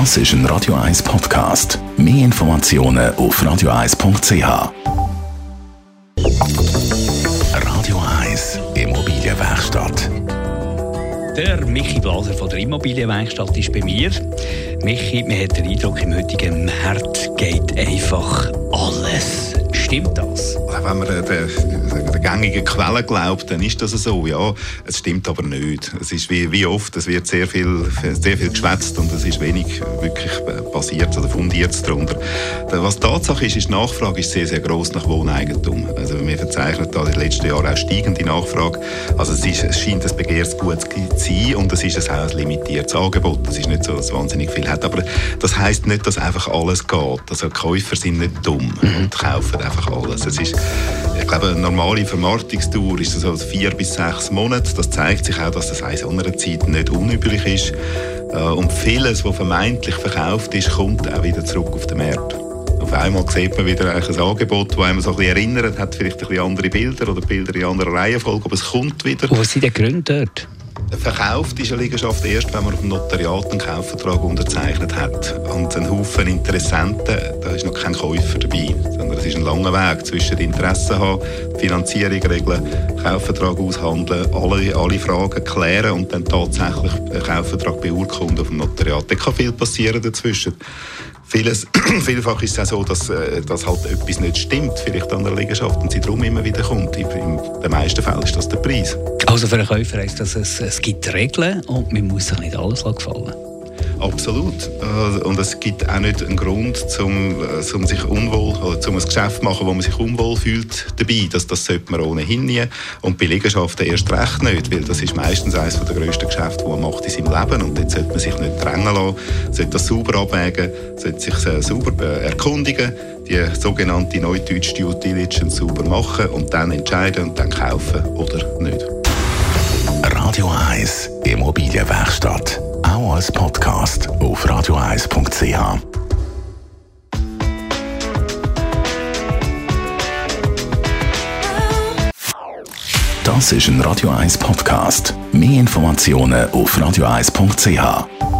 Das ist ein Radio 1 Podcast. Mehr Informationen auf radio1.ch. Radio 1 Immobilienwerkstatt. Der Michi Blaser von der Immobilienwerkstatt ist bei mir. Michi, man hat den Eindruck, im heutigen Markt geht einfach. Stimmt das? Wenn man der gängigen Quelle glaubt, dann ist das so. Ja, es stimmt aber nicht. Es ist wie, wie oft, es wird sehr viel, sehr viel geschwätzt und es ist wenig wirklich basiert oder fundiert darunter. Was Tatsache ist, ist die Nachfrage ist sehr, sehr groß nach Wohneigentum. Also wir verzeichnen da in den letzten Jahren auch steigende Nachfrage. Also es, ist, es scheint ein Begehrsgut zu sein und es ist auch ein limitiertes Angebot. Es ist nicht so, dass es wahnsinnig viel hat. Aber das heisst nicht, dass einfach alles geht. Also Käufer sind nicht dumm und kaufen einfach alles. Es ist, ich glaube, eine normale Vermarktungstour ist so vier bis sechs Monate. Das zeigt sich auch, dass das in so einer Zeit nicht unüblich ist. Äh, und vieles, was vermeintlich verkauft ist, kommt auch wieder zurück auf den Markt. Auf einmal sieht man wieder ein Angebot, das einem so ein erinnert, hat vielleicht ein andere Bilder oder Bilder in anderer Reihenfolge, aber es kommt wieder. Und was sind die Gründe dort? Verkauft ist eine Liegenschaft erst, wenn man auf dem Notariat einen Kaufvertrag unterzeichnet hat. Und ein Haufen Interessenten, da ist noch kein Käufer dabei. Sondern es ist ein langer Weg zwischen Interessen haben, Finanzierung regeln, Kaufvertrag aushandeln, alle, alle Fragen klären und dann tatsächlich einen Kaufvertrag beurkunden auf dem Notariat. Da kann viel passieren dazwischen. Vieles, vielfach ist es auch so, dass, äh, dass halt etwas nicht stimmt, vielleicht an der Liegenschaft, und sie darum immer wieder kommt. In den meisten Fällen ist das der Preis. Also für einen Käufer heisst das, es, es gibt Regeln und man muss sich nicht alles gefallen Absolut. Äh, und es gibt auch nicht einen Grund, um, um äh, sich unwohl oder zum ein Geschäft zu machen, wo man sich unwohl fühlt dabei. Das, das sollte man ohnehin nie. Und bei Liegenschaften erst recht nicht, weil das ist meistens eines der grössten Geschäfte, die man macht in seinem Leben. Und dort sollte man sich nicht drängen lassen, sollte das sauber abwägen, sollte sich sauber erkundigen, die sogenannte neudeutsche Due Diligence sauber machen und dann entscheiden und dann kaufen oder nicht. Radio 1 Immobilienwerkstatt auch als Podcast auf radioeis.ch. Das ist ein Radio 1 Podcast. Mehr Informationen auf radioeis.ch.